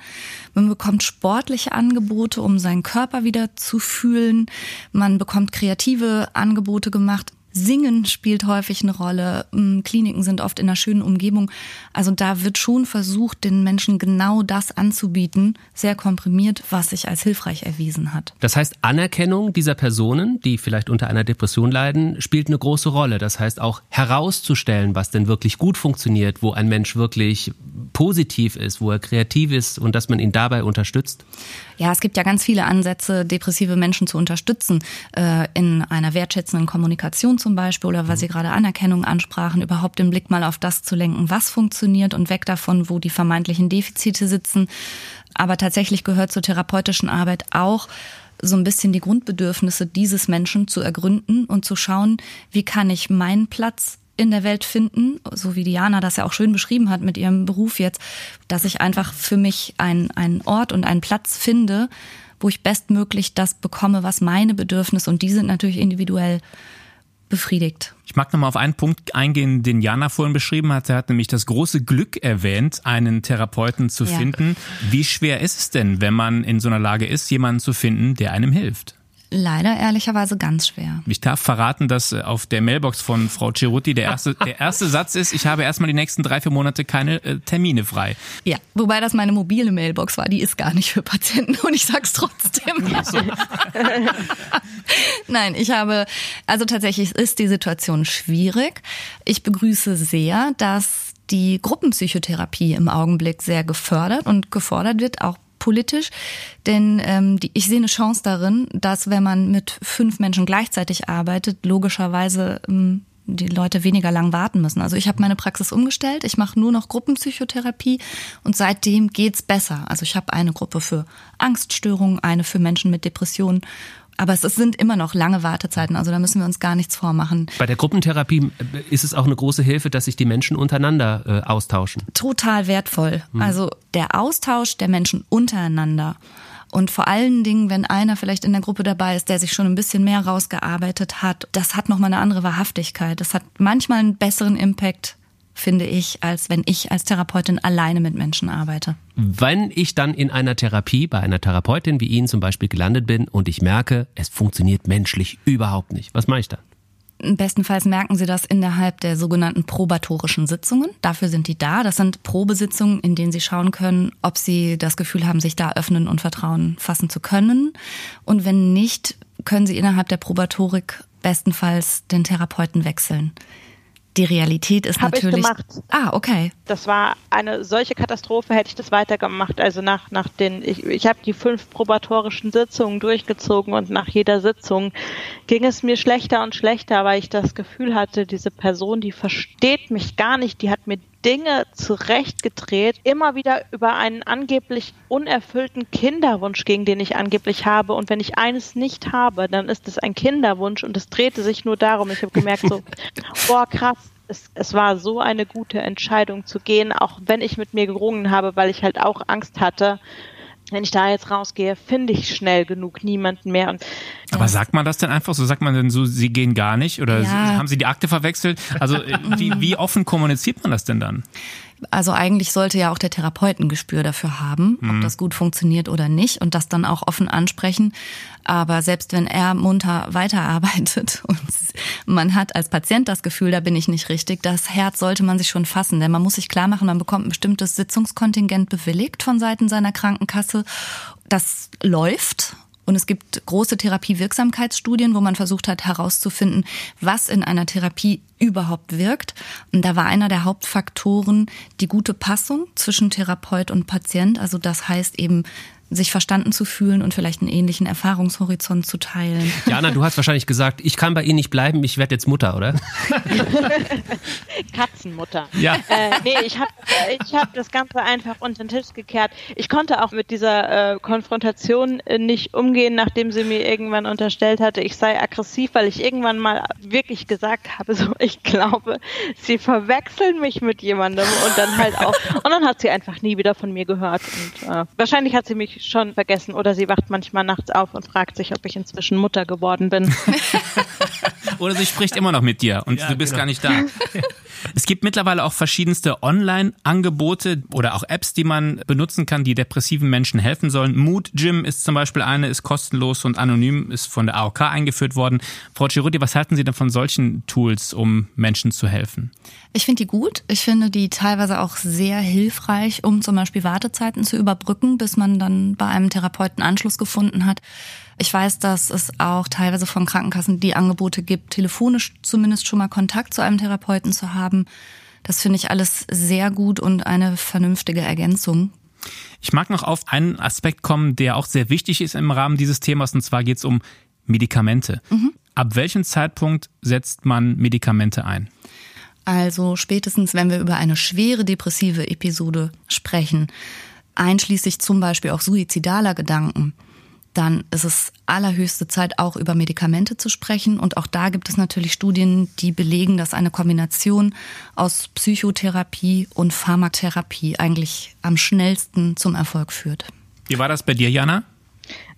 Man bekommt sportliche Angebote, um seinen Körper wieder zu fühlen. Man bekommt kreative Angebote gemacht. Singen spielt häufig eine Rolle. Mm, Kliniken sind oft in einer schönen Umgebung. Also da wird schon versucht, den Menschen genau das anzubieten, sehr komprimiert, was sich als hilfreich erwiesen hat. Das heißt, Anerkennung dieser Personen, die vielleicht unter einer Depression leiden, spielt eine große Rolle. Das heißt auch herauszustellen, was denn wirklich gut funktioniert, wo ein Mensch wirklich positiv ist, wo er kreativ ist und dass man ihn dabei unterstützt. Ja, es gibt ja ganz viele Ansätze, depressive Menschen zu unterstützen, äh, in einer wertschätzenden Kommunikation zum Beispiel oder weil Sie gerade Anerkennung ansprachen, überhaupt den Blick mal auf das zu lenken, was funktioniert und weg davon, wo die vermeintlichen Defizite sitzen. Aber tatsächlich gehört zur therapeutischen Arbeit auch, so ein bisschen die Grundbedürfnisse dieses Menschen zu ergründen und zu schauen, wie kann ich meinen Platz in der Welt finden, so wie Diana das ja auch schön beschrieben hat mit ihrem Beruf jetzt, dass ich einfach für mich einen, einen Ort und einen Platz finde, wo ich bestmöglich das bekomme, was meine Bedürfnisse und die sind natürlich individuell befriedigt. Ich mag nochmal auf einen Punkt eingehen, den Jana vorhin beschrieben hat. Er hat nämlich das große Glück erwähnt, einen Therapeuten zu ja. finden. Wie schwer ist es denn, wenn man in so einer Lage ist, jemanden zu finden, der einem hilft? Leider ehrlicherweise ganz schwer. Ich darf verraten, dass äh, auf der Mailbox von Frau Cerutti der erste, der erste Satz ist, ich habe erstmal die nächsten drei, vier Monate keine äh, Termine frei. Ja, wobei das meine mobile Mailbox war, die ist gar nicht für Patienten und ich sag's trotzdem. So. Nein, ich habe, also tatsächlich ist die Situation schwierig. Ich begrüße sehr, dass die Gruppenpsychotherapie im Augenblick sehr gefördert und gefordert wird, auch politisch, denn ähm, die, ich sehe eine Chance darin, dass wenn man mit fünf Menschen gleichzeitig arbeitet, logischerweise ähm, die Leute weniger lang warten müssen. Also ich habe meine Praxis umgestellt, ich mache nur noch Gruppenpsychotherapie und seitdem geht's besser. Also ich habe eine Gruppe für Angststörungen, eine für Menschen mit Depressionen aber es sind immer noch lange Wartezeiten, also da müssen wir uns gar nichts vormachen. Bei der Gruppentherapie äh, ist es auch eine große Hilfe, dass sich die Menschen untereinander äh, austauschen. Total wertvoll. Hm. Also der Austausch der Menschen untereinander. Und vor allen Dingen, wenn einer vielleicht in der Gruppe dabei ist, der sich schon ein bisschen mehr rausgearbeitet hat, das hat nochmal eine andere Wahrhaftigkeit. Das hat manchmal einen besseren Impact finde ich, als wenn ich als Therapeutin alleine mit Menschen arbeite. Wenn ich dann in einer Therapie bei einer Therapeutin wie Ihnen zum Beispiel gelandet bin und ich merke, es funktioniert menschlich überhaupt nicht, was mache ich dann? Bestenfalls merken Sie das innerhalb der sogenannten probatorischen Sitzungen. Dafür sind die da. Das sind Probesitzungen, in denen Sie schauen können, ob Sie das Gefühl haben, sich da öffnen und Vertrauen fassen zu können. Und wenn nicht, können Sie innerhalb der Probatorik bestenfalls den Therapeuten wechseln. Die Realität ist Hab natürlich. Ich gemacht. Ah, okay. Das war eine solche Katastrophe, hätte ich das weitergemacht. Also nach, nach den, ich, ich habe die fünf probatorischen Sitzungen durchgezogen und nach jeder Sitzung ging es mir schlechter und schlechter, weil ich das Gefühl hatte, diese Person, die versteht mich gar nicht, die hat mir Dinge zurechtgedreht, immer wieder über einen angeblich unerfüllten Kinderwunsch, gegen den ich angeblich habe. Und wenn ich eines nicht habe, dann ist es ein Kinderwunsch und es drehte sich nur darum. Ich habe gemerkt, so, boah, krass, es, es war so eine gute Entscheidung zu gehen, auch wenn ich mit mir gerungen habe, weil ich halt auch Angst hatte wenn ich da jetzt rausgehe, finde ich schnell genug niemanden mehr. Und Aber sagt man das denn einfach so? Sagt man denn so, sie gehen gar nicht? Oder ja. haben sie die Akte verwechselt? Also äh, wie, wie offen kommuniziert man das denn dann? Also eigentlich sollte ja auch der Therapeut ein Gespür dafür haben, ob mhm. das gut funktioniert oder nicht und das dann auch offen ansprechen. Aber selbst wenn er munter weiterarbeitet und man hat als Patient das Gefühl, da bin ich nicht richtig, das Herz sollte man sich schon fassen, denn man muss sich klar machen, man bekommt ein bestimmtes Sitzungskontingent bewilligt von Seiten seiner Krankenkasse. Das läuft Und es gibt große Therapiewirksamkeitsstudien, wo man versucht hat herauszufinden, was in einer Therapie überhaupt wirkt. Und da war einer der Hauptfaktoren die gute Passung zwischen Therapeut und Patient. Also das heißt eben sich verstanden zu fühlen und vielleicht einen ähnlichen Erfahrungshorizont zu teilen. Jana, du hast wahrscheinlich gesagt, ich kann bei Ihnen nicht bleiben, ich werde jetzt Mutter, oder? Katzenmutter. Ja. Äh, nee, ich habe ich hab das Ganze einfach unter den Tisch gekehrt. Ich konnte auch mit dieser äh, Konfrontation äh, nicht umgehen, nachdem sie mir irgendwann unterstellt hatte, ich sei aggressiv, weil ich irgendwann mal wirklich gesagt habe, so ich glaube, sie verwechseln mich mit jemandem und dann halt auch. Und dann hat sie einfach nie wieder von mir gehört. Und äh, wahrscheinlich hat sie mich schon vergessen oder sie wacht manchmal nachts auf und fragt sich, ob ich inzwischen Mutter geworden bin. oder sie spricht immer noch mit dir und ja, du bist genau. gar nicht da. Es gibt mittlerweile auch verschiedenste Online-Angebote oder auch Apps, die man benutzen kann, die depressiven Menschen helfen sollen. Mood Gym ist zum Beispiel eine, ist kostenlos und anonym, ist von der AOK eingeführt worden. Frau Ciruti, was halten Sie denn von solchen Tools, um Menschen zu helfen? Ich finde die gut. Ich finde die teilweise auch sehr hilfreich, um zum Beispiel Wartezeiten zu überbrücken, bis man dann bei einem Therapeuten Anschluss gefunden hat. Ich weiß, dass es auch teilweise von Krankenkassen die Angebote gibt, telefonisch zumindest schon mal Kontakt zu einem Therapeuten zu haben. Das finde ich alles sehr gut und eine vernünftige Ergänzung. Ich mag noch auf einen Aspekt kommen, der auch sehr wichtig ist im Rahmen dieses Themas, und zwar geht es um Medikamente. Mhm. Ab welchem Zeitpunkt setzt man Medikamente ein? Also spätestens, wenn wir über eine schwere depressive Episode sprechen, einschließlich zum Beispiel auch suizidaler Gedanken, dann ist es allerhöchste Zeit, auch über Medikamente zu sprechen. Und auch da gibt es natürlich Studien, die belegen, dass eine Kombination aus Psychotherapie und Pharmatherapie eigentlich am schnellsten zum Erfolg führt. Wie war das bei dir, Jana?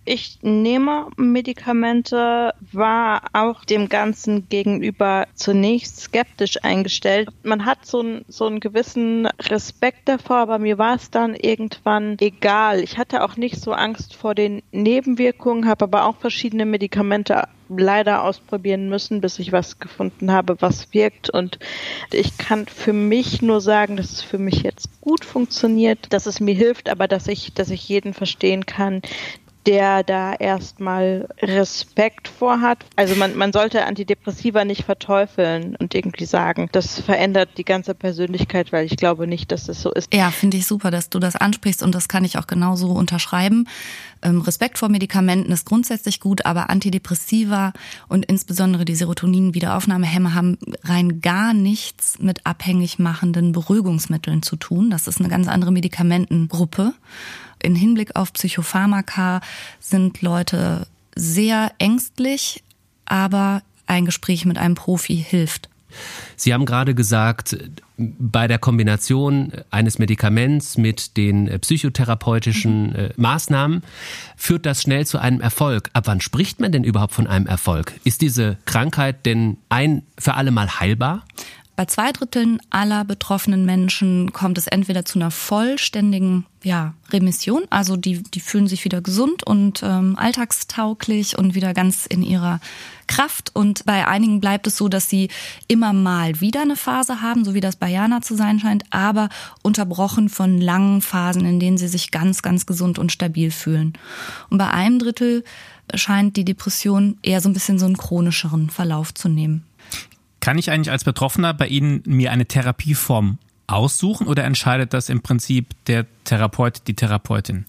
Ich nehme Medikamente, war auch dem Ganzen gegenüber zunächst skeptisch eingestellt. Man hat so, ein, so einen gewissen Respekt davor, aber mir war es dann irgendwann egal. Ich hatte auch nicht so Angst vor den Nebenwirkungen, habe aber auch verschiedene Medikamente leider ausprobieren müssen, bis ich was gefunden habe, was wirkt. Und ich kann für mich nur sagen, dass es für mich jetzt gut funktioniert, dass es mir hilft, aber dass ich, dass ich jeden verstehen kann, der da erstmal Respekt vorhat. Also man, man sollte Antidepressiva nicht verteufeln und irgendwie sagen, das verändert die ganze Persönlichkeit, weil ich glaube nicht, dass das so ist. Ja, finde ich super, dass du das ansprichst und das kann ich auch genauso unterschreiben. Ähm, Respekt vor Medikamenten ist grundsätzlich gut, aber Antidepressiva und insbesondere die Serotonin-Wiederaufnahmehämmer haben rein gar nichts mit abhängig machenden Beruhigungsmitteln zu tun. Das ist eine ganz andere Medikamentengruppe in Hinblick auf Psychopharmaka sind Leute sehr ängstlich, aber ein Gespräch mit einem Profi hilft. Sie haben gerade gesagt, bei der Kombination eines Medikaments mit den psychotherapeutischen mhm. äh, Maßnahmen führt das schnell zu einem Erfolg. Ab wann spricht man denn überhaupt von einem Erfolg? Ist diese Krankheit denn ein für alle Mal heilbar? Bei zwei Dritteln aller betroffenen Menschen kommt es entweder zu einer vollständigen ja, Remission, also die, die fühlen sich wieder gesund und ähm, alltagstauglich und wieder ganz in ihrer Kraft. Und bei einigen bleibt es so, dass sie immer mal wieder eine Phase haben, so wie das bei Jana zu sein scheint, aber unterbrochen von langen Phasen, in denen sie sich ganz, ganz gesund und stabil fühlen. Und bei einem Drittel scheint die Depression eher so ein bisschen so einen chronischeren Verlauf zu nehmen. Kann ich eigentlich als Betroffener bei Ihnen mir eine Therapieform aussuchen oder entscheidet das im Prinzip der Therapeut, die Therapeutin?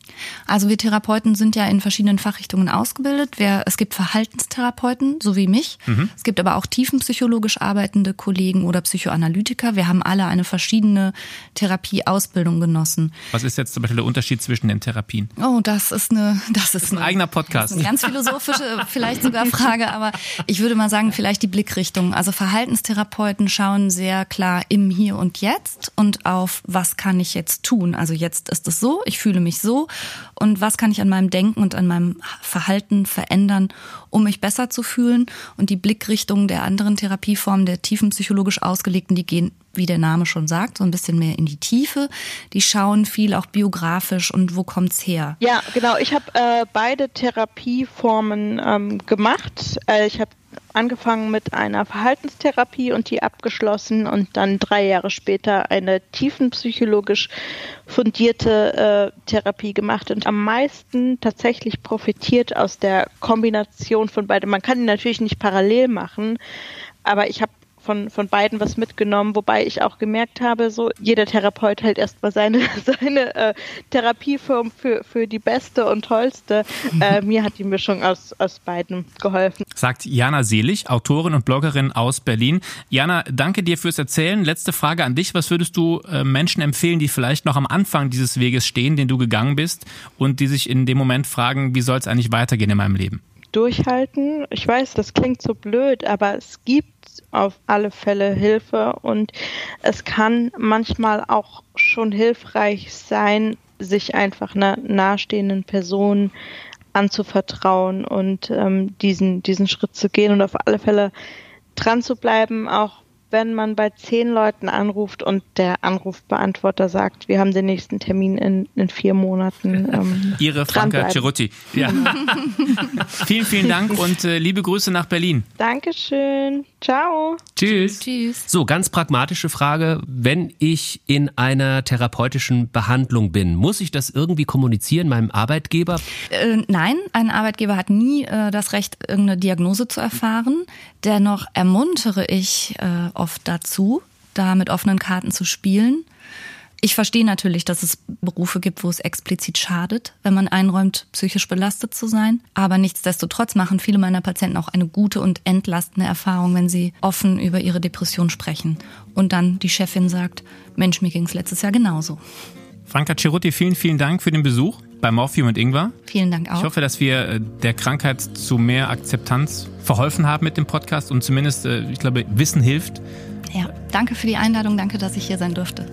Also wir Therapeuten sind ja in verschiedenen Fachrichtungen ausgebildet. es gibt Verhaltenstherapeuten, so wie mich. Mhm. Es gibt aber auch tiefenpsychologisch arbeitende Kollegen oder Psychoanalytiker. Wir haben alle eine verschiedene Therapieausbildung genossen. Was ist jetzt zum Beispiel der Unterschied zwischen den Therapien? Oh, das ist eine, das ist, das ist ein eine, eigener Podcast. eine ganz philosophische, vielleicht sogar Frage, aber ich würde mal sagen, vielleicht die Blickrichtung. Also Verhaltenstherapeuten schauen sehr klar im Hier und Jetzt und auf, was kann ich jetzt tun? Also jetzt ist es so, ich fühle mich so und was kann ich an meinem Denken und an meinem Verhalten verändern, um mich besser zu fühlen. Und die Blickrichtungen der anderen Therapieformen, der tiefenpsychologisch ausgelegten, die gehen, wie der Name schon sagt, so ein bisschen mehr in die Tiefe. Die schauen viel auch biografisch und wo kommt's her. Ja, genau. Ich habe äh, beide Therapieformen ähm, gemacht. Äh, ich habe angefangen mit einer Verhaltenstherapie und die abgeschlossen und dann drei Jahre später eine tiefenpsychologisch fundierte äh, Therapie gemacht und am meisten tatsächlich profitiert aus der Kombination von beiden. Man kann die natürlich nicht parallel machen, aber ich habe von, von beiden was mitgenommen, wobei ich auch gemerkt habe, so jeder Therapeut hält erstmal seine, seine äh, Therapieform für, für die beste und tollste. Äh, mir hat die Mischung aus, aus beiden geholfen. Sagt Jana Selig, Autorin und Bloggerin aus Berlin. Jana, danke dir fürs Erzählen. Letzte Frage an dich. Was würdest du äh, Menschen empfehlen, die vielleicht noch am Anfang dieses Weges stehen, den du gegangen bist und die sich in dem Moment fragen, wie soll es eigentlich weitergehen in meinem Leben? Durchhalten. Ich weiß, das klingt so blöd, aber es gibt auf alle Fälle Hilfe und es kann manchmal auch schon hilfreich sein, sich einfach einer nahestehenden Person anzuvertrauen und ähm, diesen, diesen Schritt zu gehen und auf alle Fälle dran zu bleiben, auch wenn man bei zehn Leuten anruft und der Anrufbeantworter sagt, wir haben den nächsten Termin in, in vier Monaten. Ähm, Ihre Franka Cerutti. Ja. vielen, vielen Dank und äh, liebe Grüße nach Berlin. Dankeschön. Ciao. Tschüss. Tschüss. So, ganz pragmatische Frage. Wenn ich in einer therapeutischen Behandlung bin, muss ich das irgendwie kommunizieren meinem Arbeitgeber? Äh, nein, ein Arbeitgeber hat nie äh, das Recht, irgendeine Diagnose zu erfahren. Dennoch ermuntere ich äh, oft dazu, da mit offenen Karten zu spielen. Ich verstehe natürlich, dass es Berufe gibt, wo es explizit schadet, wenn man einräumt, psychisch belastet zu sein. Aber nichtsdestotrotz machen viele meiner Patienten auch eine gute und entlastende Erfahrung, wenn sie offen über ihre Depression sprechen. Und dann die Chefin sagt, Mensch, mir ging es letztes Jahr genauso. Franka Cerutti, vielen, vielen Dank für den Besuch bei Morphium und Ingwer. Vielen Dank auch. Ich hoffe, dass wir äh, der Krankheit zu mehr Akzeptanz verholfen haben mit dem Podcast und zumindest, äh, ich glaube, Wissen hilft. Ja, danke für die Einladung, danke, dass ich hier sein durfte.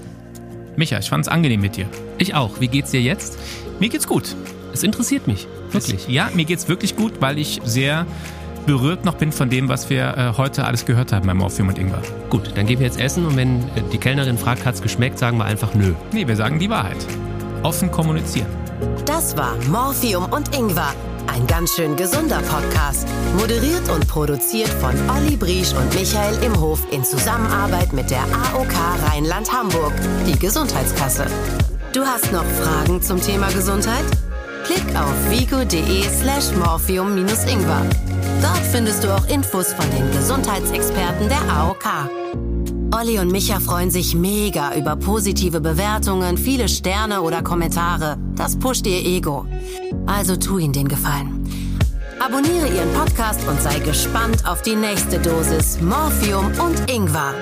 Micha, ich fand es angenehm mit dir. Ich auch. Wie geht's dir jetzt? Mir geht's gut. Es interessiert mich. Wirklich. Ja, mir geht's wirklich gut, weil ich sehr berührt noch bin von dem, was wir äh, heute alles gehört haben beim Morphium und Ingwer. Gut, dann gehen wir jetzt essen und wenn äh, die Kellnerin fragt, hat's geschmeckt, sagen wir einfach nö. Nee, wir sagen die Wahrheit. Offen kommunizieren. Das war Morphium und Ingwer, ein ganz schön gesunder Podcast. Moderiert und produziert von Olli Briesch und Michael Imhof in Zusammenarbeit mit der AOK Rheinland-Hamburg, die Gesundheitskasse. Du hast noch Fragen zum Thema Gesundheit? Klick auf vigo.de slash morphium-ingwer. Dort findest du auch Infos von den Gesundheitsexperten der AOK. Olli und Micha freuen sich mega über positive Bewertungen, viele Sterne oder Kommentare. Das pusht ihr Ego. Also tu ihnen den Gefallen. Abonniere ihren Podcast und sei gespannt auf die nächste Dosis Morphium und Ingwer.